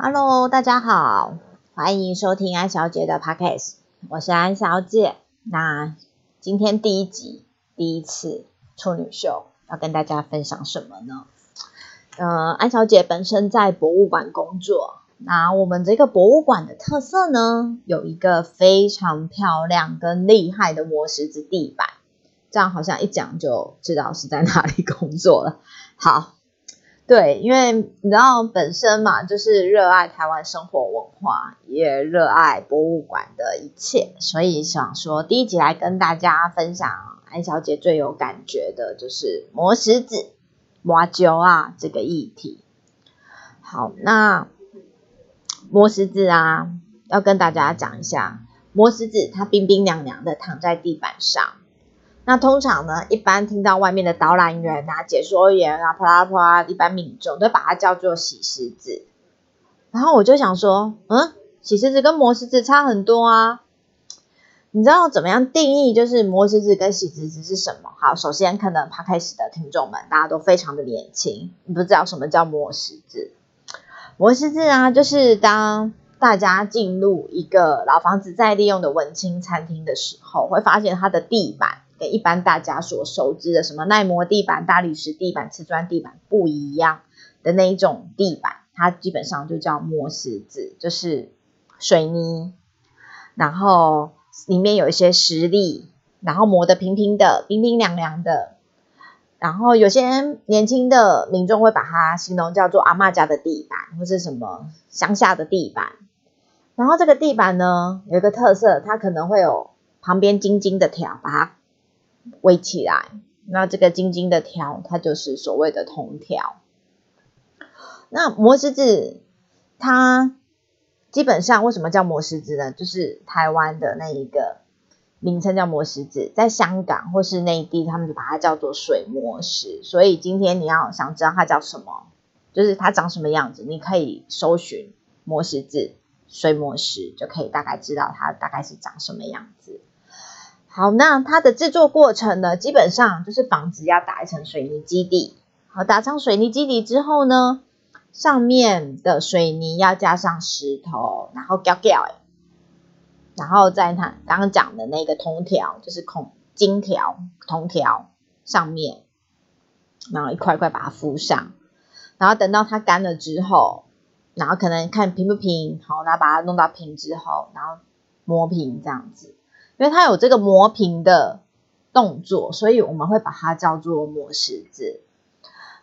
Hello，大家好，欢迎收听安小姐的 Podcast，我是安小姐。那今天第一集，第一次处女秀，要跟大家分享什么呢？呃，安小姐本身在博物馆工作，那我们这个博物馆的特色呢，有一个非常漂亮跟厉害的磨石子地板，这样好像一讲就知道是在哪里工作了。好。对，因为你知道本身嘛，就是热爱台湾生活文化，也热爱博物馆的一切，所以想说第一集来跟大家分享安小姐最有感觉的就是磨石子、挖灸啊这个议题。好，那磨石子啊，要跟大家讲一下，磨石子它冰冰凉凉的躺在地板上。那通常呢，一般听到外面的导览员啊、解说员啊、啪啦啪啦，一般民众都把它叫做洗石子。然后我就想说，嗯，洗石子跟磨石子差很多啊。你知道怎么样定义就是磨石子跟洗石子是什么？好，首先可能 p 开始的听众们大家都非常的年轻，不知道什么叫磨石子。磨石子啊，就是当大家进入一个老房子在利用的文青餐厅的时候，会发现它的地板。跟一般大家所熟知的什么耐磨地板、大理石地板、瓷砖地板不一样的那一种地板，它基本上就叫磨石子，就是水泥，然后里面有一些石粒，然后磨得平平的、冰冰凉凉的。然后有些年轻的民众会把它形容叫做阿妈家的地板，或是什么乡下的地板。然后这个地板呢，有一个特色，它可能会有旁边晶晶的条，把它。围起来，那这个晶晶的条，它就是所谓的铜条。那磨石子，它基本上为什么叫磨石子呢？就是台湾的那一个名称叫磨石子，在香港或是内地，他们就把它叫做水磨石。所以今天你要想知道它叫什么，就是它长什么样子，你可以搜寻磨石子、水磨石，就可以大概知道它大概是长什么样子。好，那它的制作过程呢，基本上就是房子要打一层水泥基底。好，打上水泥基底之后呢，上面的水泥要加上石头，然后吊吊哎，然后在它刚刚讲的那个铜条，就是孔金条、铜条上面，然后一块一块把它敷上，然后等到它干了之后，然后可能看平不平，好，然后把它弄到平之后，然后磨平这样子。因为它有这个磨平的动作，所以我们会把它叫做磨石子。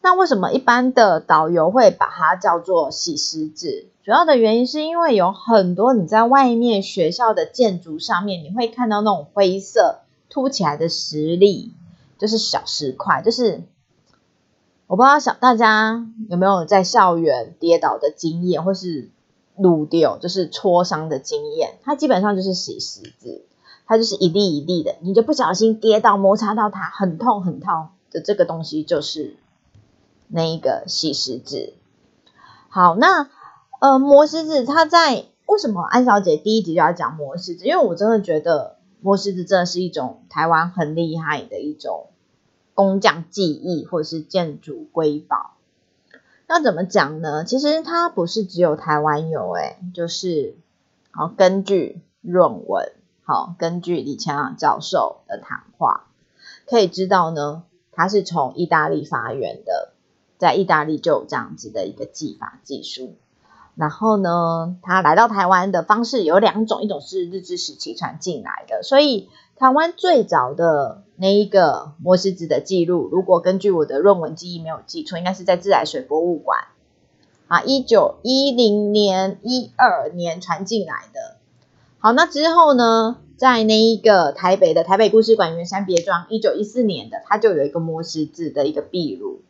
那为什么一般的导游会把它叫做洗石子？主要的原因是因为有很多你在外面学校的建筑上面，你会看到那种灰色凸起来的石粒，就是小石块。就是我不知道小大家有没有在校园跌倒的经验，或是撸掉就是挫伤的经验，它基本上就是洗石子。它就是一粒一粒的，你就不小心跌到摩擦到它，很痛很痛的这个东西就是那一个洗石子。好，那呃磨石子它在为什么安小姐第一集就要讲磨石子？因为我真的觉得磨石子真的是一种台湾很厉害的一种工匠技艺或者是建筑瑰宝。那怎么讲呢？其实它不是只有台湾有，诶就是好根据论文。好，根据李强教授的谈话，可以知道呢，他是从意大利发源的，在意大利就有这样子的一个技法技术。然后呢，他来到台湾的方式有两种，一种是日治时期传进来的，所以台湾最早的那一个磨石子的记录，如果根据我的论文记忆没有记错，应该是在自来水博物馆啊，一九一零年、一二年传进来的。好，那之后呢，在那一个台北的台北故事馆圆山别庄，一九一四年的，它就有一个磨石子的一个壁炉。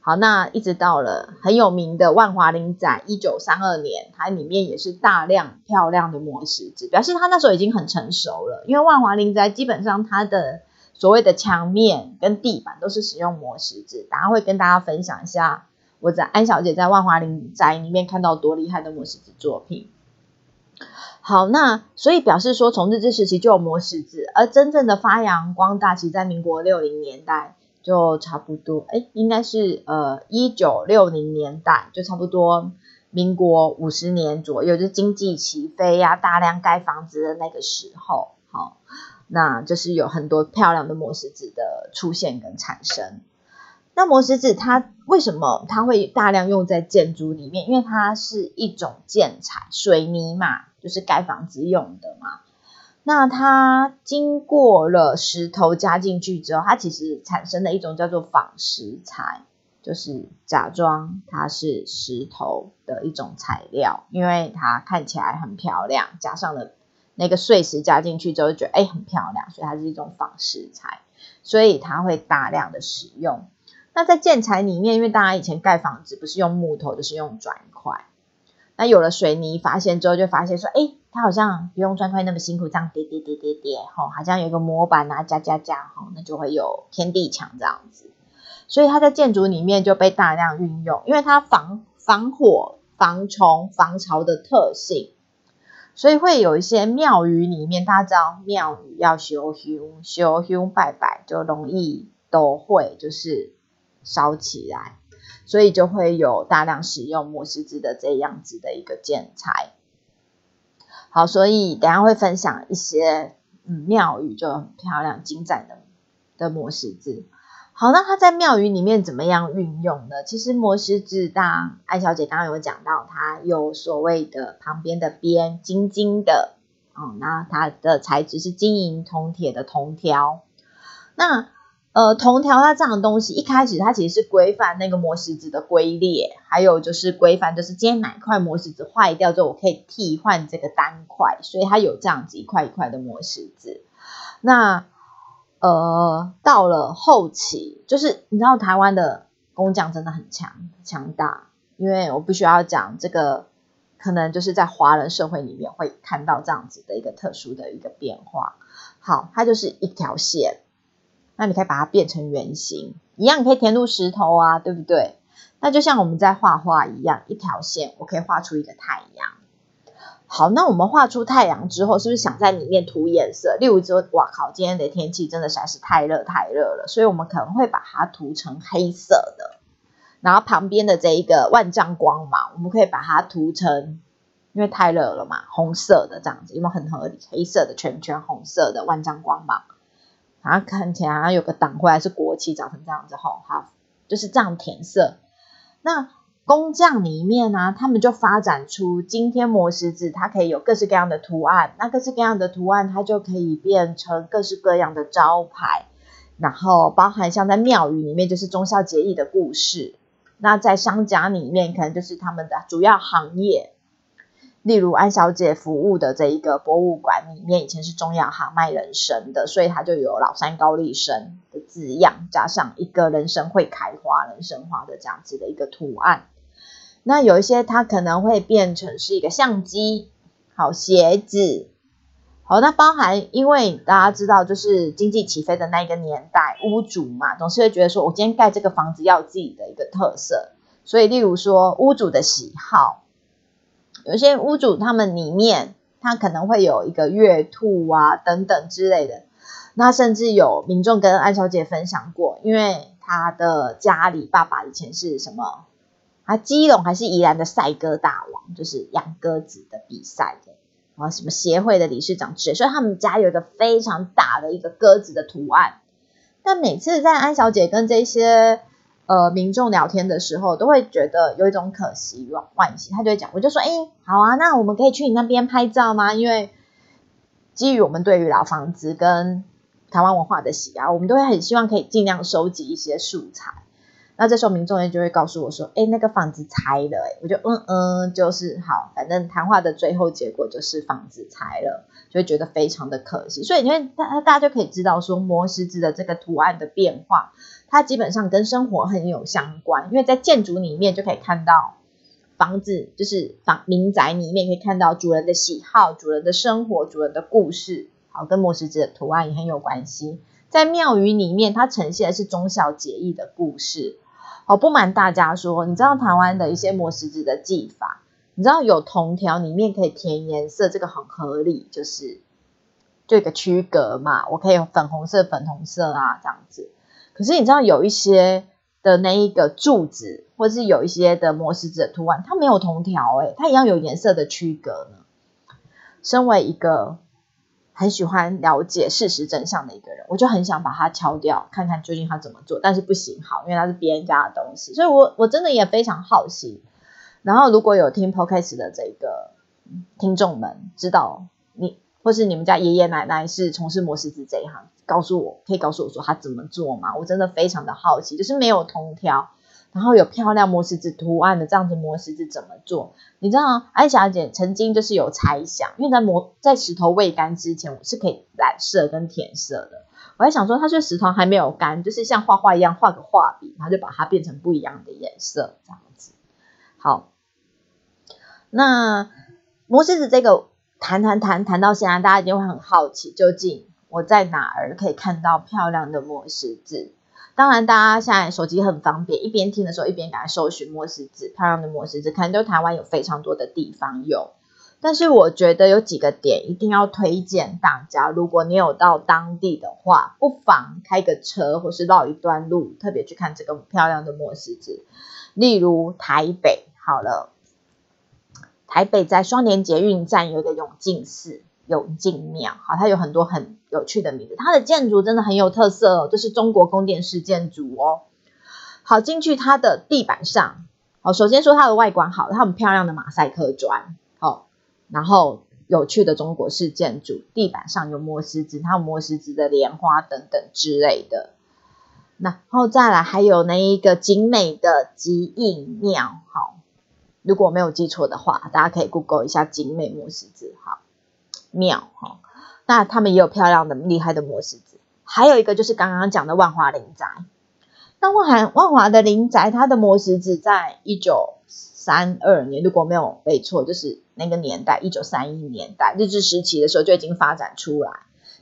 好，那一直到了很有名的万华林仔，一九三二年，它里面也是大量漂亮的磨石子，表示它那时候已经很成熟了。因为万华林仔基本上它的所谓的墙面跟地板都是使用磨石子，等下会跟大家分享一下我在安小姐在万华林宅里面看到多厉害的磨石子作品。好，那所以表示说，从日治时期就有磨石子，而真正的发扬光大，其实在民国六零年代就差不多，哎，应该是呃一九六零年代就差不多，民国五十年左右，就经济起飞呀，大量盖房子的那个时候，好，那就是有很多漂亮的磨石子的出现跟产生。那磨石子它为什么它会大量用在建筑里面？因为它是一种建材，水泥嘛，就是盖房子用的嘛。那它经过了石头加进去之后，它其实产生了一种叫做仿石材，就是假装它是石头的一种材料，因为它看起来很漂亮，加上了那个碎石加进去之后，觉得哎很漂亮，所以它是一种仿石材，所以它会大量的使用。那在建材里面，因为大家以前盖房子不是用木头，就是用砖块。那有了水泥发现之后，就发现说，哎，它好像不用砖块那么辛苦，这样叠叠叠叠叠，吼，好像有一个模板啊，加加加，吼，那就会有天地墙这样子。所以它在建筑里面就被大量运用，因为它防防火、防虫、防潮的特性，所以会有一些庙宇里面，大家知道庙宇要修修修修拜拜，就容易都会就是。烧起来，所以就会有大量使用磨石子的这样子的一个建材。好，所以等下会分享一些嗯庙宇就很漂亮、精湛的的磨石子。好，那它在庙宇里面怎么样运用呢？其实磨石子，当艾小姐刚刚有讲到，它有所谓的旁边的边金金的，哦，那它的材质是金银铜铁的铜条，那。呃，铜条它这样的东西，一开始它其实是规范那个磨石子的龟裂，还有就是规范，就是今天哪块磨石子坏掉之后，我可以替换这个单块，所以它有这样子一块一块的磨石子。那呃，到了后期，就是你知道台湾的工匠真的很强强大，因为我不需要讲这个，可能就是在华人社会里面会看到这样子的一个特殊的一个变化。好，它就是一条线。那你可以把它变成圆形，一样可以填入石头啊，对不对？那就像我们在画画一样，一条线我可以画出一个太阳。好，那我们画出太阳之后，是不是想在里面涂颜色？例如说，哇靠，今天的天气真的实在是太热太热了，所以我们可能会把它涂成黑色的。然后旁边的这一个万丈光芒，我们可以把它涂成，因为太热了嘛，红色的这样子，有没有很合理？黑色的圈圈，红色的万丈光芒。然后看起来有个党徽还是国旗，长成这样子吼，好，就是这样填色。那工匠里面呢，他们就发展出今天磨石子，它可以有各式各样的图案。那各式各样的图案，它就可以变成各式各样的招牌。然后包含像在庙宇里面，就是忠孝节义的故事。那在商家里面，可能就是他们的主要行业。例如安小姐服务的这一个博物馆里面，以前是中药行卖人参的，所以它就有老山高丽参的字样，加上一个人参会开花、人参花的这样子的一个图案。那有一些它可能会变成是一个相机，好鞋子，好，那包含因为大家知道，就是经济起飞的那一个年代，屋主嘛，总是会觉得说我今天盖这个房子要自己的一个特色，所以例如说屋主的喜好。有些屋主他们里面，他可能会有一个月兔啊等等之类的。那甚至有民众跟安小姐分享过，因为他的家里爸爸以前是什么？啊，基隆还是宜兰的赛鸽大王，就是养鸽子的比赛的，啊，什么协会的理事长之类，所以他们家有一个非常大的一个鸽子的图案。但每次在安小姐跟这些。呃，民众聊天的时候都会觉得有一种可惜、惋惜，他就会讲，我就说，哎，好啊，那我们可以去你那边拍照吗？因为基于我们对于老房子跟台湾文化的喜爱，我们都会很希望可以尽量收集一些素材。那这时候民众也就会告诉我说，哎，那个房子拆了，哎，我就嗯嗯，就是好，反正谈话的最后结果就是房子拆了，就会觉得非常的可惜。所以你看，大大家就可以知道说，磨石子的这个图案的变化。它基本上跟生活很有相关，因为在建筑里面就可以看到房子，就是房民宅里面可以看到主人的喜好、主人的生活、主人的故事，好，跟磨石子的图案也很有关系。在庙宇里面，它呈现的是忠孝节义的故事。好，不瞒大家说，你知道台湾的一些磨石子的技法，你知道有铜条里面可以填颜色，这个很合理，就是就一个区隔嘛，我可以粉红色、粉红色啊这样子。可是你知道有一些的那一个柱子，或是有一些的磨石子的图案，它没有铜条，诶它一样有颜色的区隔呢。身为一个很喜欢了解事实真相的一个人，我就很想把它敲掉，看看究竟他怎么做。但是不行，好，因为它是别人家的东西，所以我我真的也非常好奇。然后如果有听 podcast 的这个听众们知道你，或是你们家爷爷奶奶是从事磨石子这一行，告诉我可以告诉我说他怎么做吗？我真的非常的好奇，就是没有通条。然后有漂亮磨石子图案的这样子磨石子怎么做？你知道安小姐曾经就是有猜想，因为在磨在石头未干之前，我是可以染色跟填色的。我还想说，它这石头还没有干，就是像画画一样画个画笔，然后就把它变成不一样的颜色这样子。好，那磨石子这个谈谈谈谈到现在，大家一定会很好奇，究竟我在哪儿可以看到漂亮的磨石子？当然，大家现在手机很方便，一边听的时候一边赶快搜寻磨石子，漂亮的磨石子，可能就台湾有非常多的地方有。但是我觉得有几个点一定要推荐大家，如果你有到当地的话，不妨开个车或是绕一段路，特别去看这个漂亮的磨石子。例如台北，好了，台北在双连捷运站有一个永靖寺。永靖庙，好，它有很多很有趣的名字。它的建筑真的很有特色哦，这是中国宫殿式建筑哦。好，进去它的地板上，好，首先说它的外观好，它很漂亮的马赛克砖，好，然后有趣的中国式建筑，地板上有磨石子，它有磨石子的莲花等等之类的。然后再来还有那一个精美的极印庙，好，如果没有记错的话，大家可以 Google 一下精美磨石子，好。庙哈，那他们也有漂亮的、厉害的磨石子。还有一个就是刚刚讲的万华林宅。那万华万华的林宅，它的磨石子在一九三二年，如果没有背错，就是那个年代，一九三一年代日治时期的时候就已经发展出来。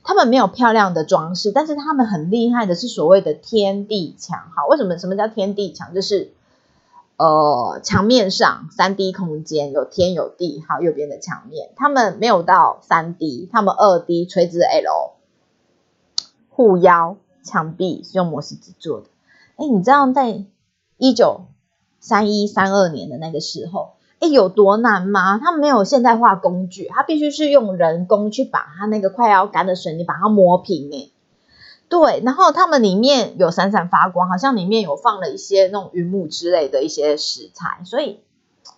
他们没有漂亮的装饰，但是他们很厉害的是所谓的天地墙。好，为什么？什么叫天地墙？就是呃，墙面上三 D 空间有天有地，好，右边的墙面，他们没有到三 D，他们二 D 垂直 L 护腰墙壁是用磨石子做的。哎，你知道在一九三一三二年的那个时候，哎，有多难吗？他们没有现代化工具，他必须是用人工去把它那个快要干的水泥把它磨平，哎。对，然后他们里面有闪闪发光，好像里面有放了一些那种云母之类的一些食材，所以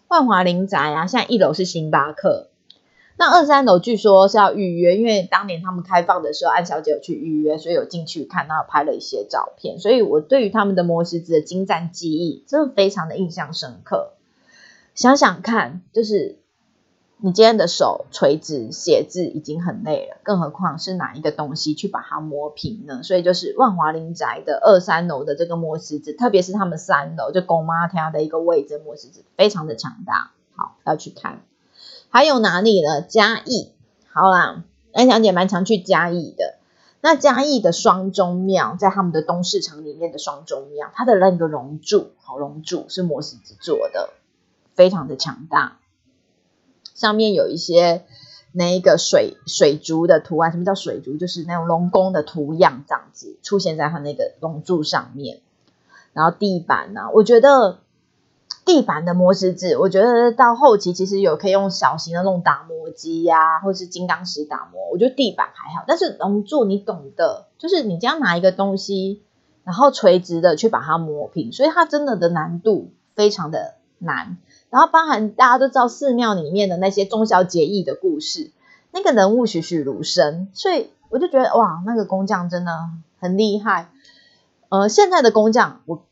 万华林宅啊，现在一楼是星巴克，那二三楼据说是要预约，因为当年他们开放的时候，安小姐有去预约，所以有进去看，然后拍了一些照片，所以我对于他们的磨石子的精湛技艺，真的非常的印象深刻。想想看，就是。你今天的手垂直写字已经很累了，更何况是哪一个东西去把它磨平呢？所以就是万华林宅的二三楼的这个磨石子，特别是他们三楼就公妈家的一个位置，磨石子非常的强大。好，要去看。还有哪里呢？嘉义。好啦，安小姐蛮常去嘉义的。那嘉义的双钟庙，在他们的东市场里面的双钟庙，它的那个龙柱，好龙柱是磨石子做的，非常的强大。上面有一些那一个水水族的图案，什么叫水族？就是那种龙宫的图样，这样子出现在它那个龙柱上面。然后地板呢，我觉得地板的磨石子，我觉得到后期其实有可以用小型的那种打磨机呀，或是金刚石打磨。我觉得地板还好，但是龙柱你懂的，就是你这样拿一个东西，然后垂直的去把它磨平，所以它真的的难度非常的难。然后包含大家都知道寺庙里面的那些忠孝节义的故事，那个人物栩栩如生，所以我就觉得哇，那个工匠真的很厉害。呃，现在的工匠我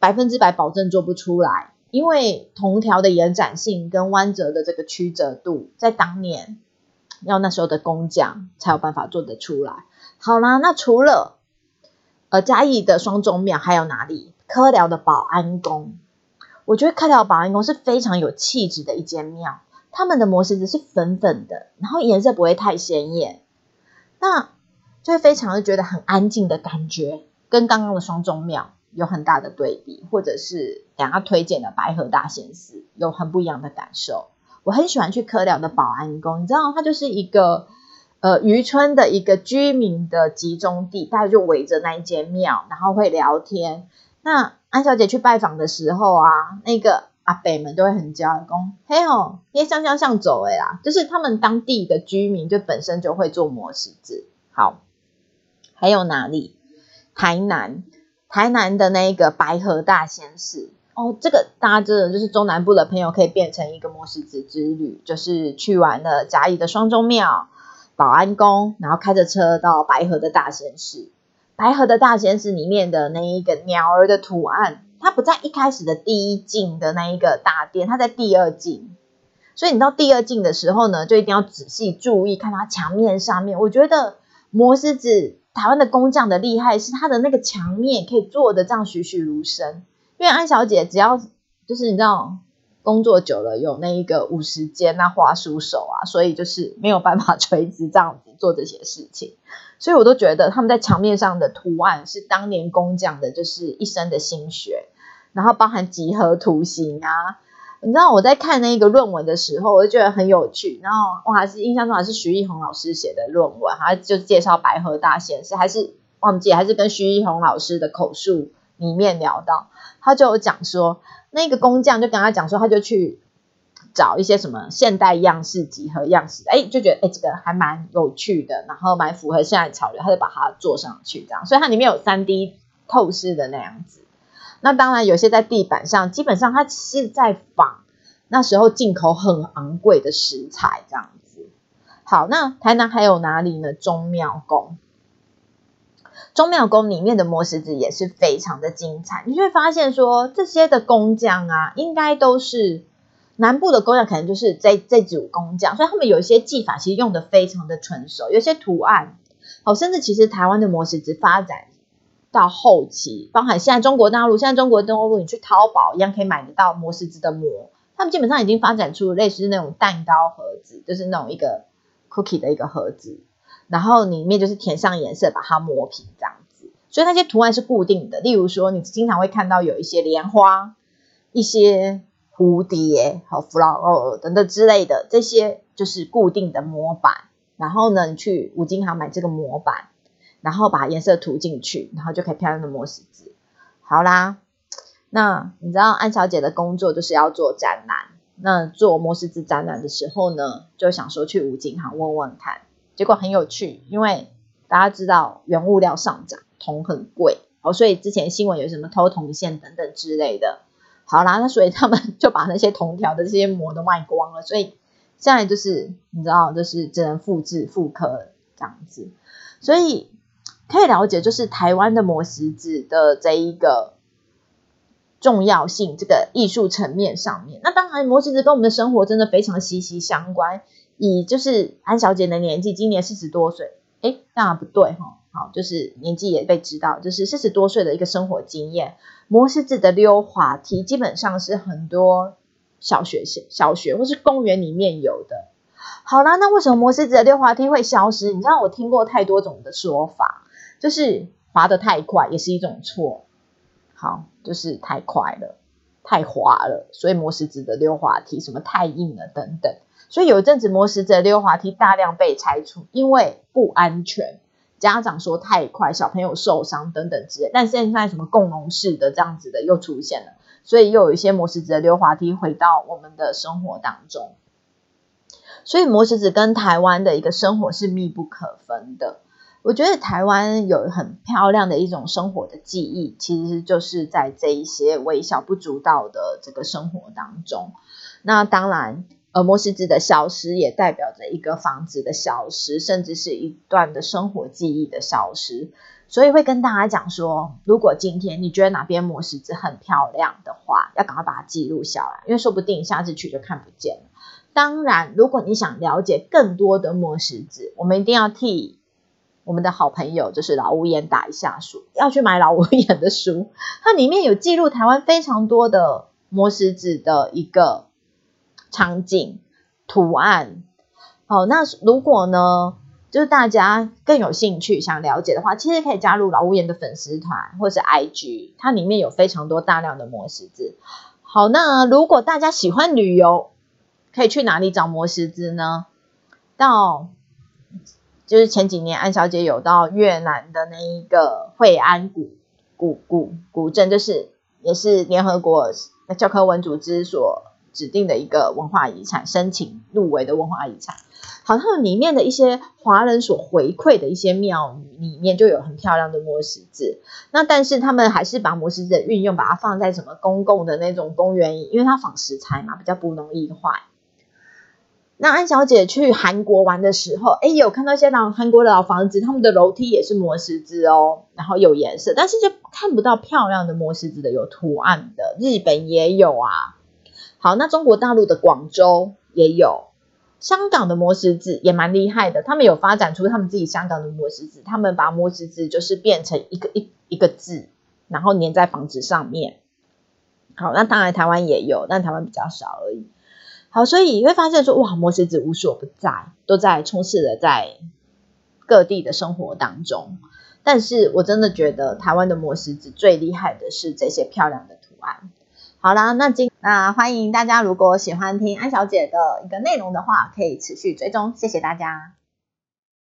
百分之百保证做不出来，因为铜条的延展性跟弯折的这个曲折度，在当年要那时候的工匠才有办法做得出来。好啦，那除了呃嘉义的双钟庙，还有哪里？科寮的保安宫。我觉得开条保安宫是非常有气质的一间庙，他们的磨石子是粉粉的，然后颜色不会太鲜艳，那就会非常的觉得很安静的感觉，跟刚刚的双钟庙有很大的对比，或者是等下推荐的白河大仙寺有很不一样的感受。我很喜欢去科寮的保安宫，你知道它就是一个呃渔村的一个居民的集中地，大家就围着那一间庙，然后会聊天。那安小姐去拜访的时候啊，那个阿北们都会很骄傲，讲嘿吼，耶香香香走哎啦，就是他们当地的居民就本身就会做磨石子。好，还有哪里？台南，台南的那个白河大仙寺哦，这个大家真的就是中南部的朋友可以变成一个磨石子之旅，就是去完了嘉义的双钟庙、保安宫，然后开着车到白河的大仙寺。白河的大仙寺里面的那一个鸟儿的图案，它不在一开始的第一进的那一个大殿，它在第二进。所以你到第二进的时候呢，就一定要仔细注意看它墙面上面。我觉得磨石子。台湾的工匠的厉害是他的那个墙面可以做的这样栩栩如生，因为安小姐只要就是你知道工作久了有那一个五十肩那花书手啊，所以就是没有办法垂直这样子做这些事情，所以我都觉得他们在墙面上的图案是当年工匠的就是一生的心血，然后包含几何图形啊。你知道我在看那个论文的时候，我就觉得很有趣。然后我还是印象中还是徐艺红老师写的论文，他就介绍白河大仙是还是忘记还是跟徐艺红老师的口述里面聊到，他就有讲说那个工匠就跟他讲说，他就去找一些什么现代样式、几何样式，哎，就觉得哎这个还蛮有趣的，然后蛮符合现在潮流，他就把它做上去这样，所以它里面有三 D 透视的那样子。那当然，有些在地板上，基本上它是在仿那时候进口很昂贵的石材这样子。好，那台南还有哪里呢？中庙宫，中庙宫里面的磨石子也是非常的精彩。你就会发现说，这些的工匠啊，应该都是南部的工匠，可能就是这这组工匠，所以他们有一些技法其实用的非常的纯熟，有些图案，好，甚至其实台湾的磨石子发展。到后期，包含现在中国大陆，现在中国大陆你去淘宝一样可以买得到磨石子的膜，他们基本上已经发展出类似那种蛋糕盒子，就是那种一个 cookie 的一个盒子，然后里面就是填上颜色，把它磨平这样子，所以那些图案是固定的。例如说，你经常会看到有一些莲花、一些蝴蝶、和 flower 等等之类的，这些就是固定的模板。然后呢，你去五金行买这个模板。然后把颜色涂进去，然后就可以漂亮的磨石子。好啦，那你知道安小姐的工作就是要做展览。那做磨石子展览的时候呢，就想说去五金行问问看。结果很有趣，因为大家知道原物料上涨，铜很贵，哦，所以之前新闻有什么偷铜线等等之类的。好啦，那所以他们就把那些铜条的这些膜都卖光了，所以现在就是你知道，就是只能复制复刻这样子，所以。可以了解，就是台湾的磨石子的这一个重要性，这个艺术层面上面。那当然，磨石子跟我们的生活真的非常息息相关。以就是安小姐的年纪，今年四十多岁，哎，当然不对哈。好，就是年纪也被知道，就是四十多岁的一个生活经验。摩石子的溜滑梯，基本上是很多小学、小学或是公园里面有的。好啦，那为什么摩石子的溜滑梯会消失？你知道我听过太多种的说法。就是滑得太快也是一种错，好，就是太快了，太滑了，所以磨石子的溜滑梯什么太硬了等等，所以有一阵子磨石子的溜滑梯大量被拆除，因为不安全，家长说太快，小朋友受伤等等之类。但现在什么共融式的这样子的又出现了，所以又有一些磨石子的溜滑梯回到我们的生活当中，所以磨石子跟台湾的一个生活是密不可分的。我觉得台湾有很漂亮的一种生活的记忆，其实就是在这一些微小不足道的这个生活当中。那当然，呃，磨石子的消失也代表着一个房子的消失，甚至是一段的生活记忆的消失。所以会跟大家讲说，如果今天你觉得哪边磨石子很漂亮的话，要赶快把它记录下来，因为说不定下次去就看不见了。当然，如果你想了解更多的磨石子，我们一定要替。我们的好朋友就是老屋檐打一下书，要去买老屋檐的书，它里面有记录台湾非常多的磨石子的一个场景图案。好，那如果呢，就是大家更有兴趣想了解的话，其实可以加入老屋檐的粉丝团或是 IG，它里面有非常多大量的磨石子。好，那如果大家喜欢旅游，可以去哪里找磨石子呢？到就是前几年安小姐有到越南的那一个惠安古古古古镇，就是也是联合国教科文组织所指定的一个文化遗产，申请入围的文化遗产。好，它里面的一些华人所回馈的一些庙宇里面就有很漂亮的磨石子。那但是他们还是把磨石子的运用，把它放在什么公共的那种公园，因为它仿石材嘛，比较不容易坏。那安小姐去韩国玩的时候，哎，有看到一些老韩国的老房子，他们的楼梯也是磨石子哦，然后有颜色，但是就看不到漂亮的磨石子的有图案的。日本也有啊。好，那中国大陆的广州也有，香港的磨石子也蛮厉害的，他们有发展出他们自己香港的磨石子，他们把磨石子就是变成一个一一个字，然后粘在房子上面。好，那当然台湾也有，但台湾比较少而已。好，所以你会发现说，哇，魔石子无所不在，都在充斥着在各地的生活当中。但是我真的觉得台湾的魔石子最厉害的是这些漂亮的图案。好啦，那今那欢迎大家，如果喜欢听安小姐的一个内容的话，可以持续追踪，谢谢大家。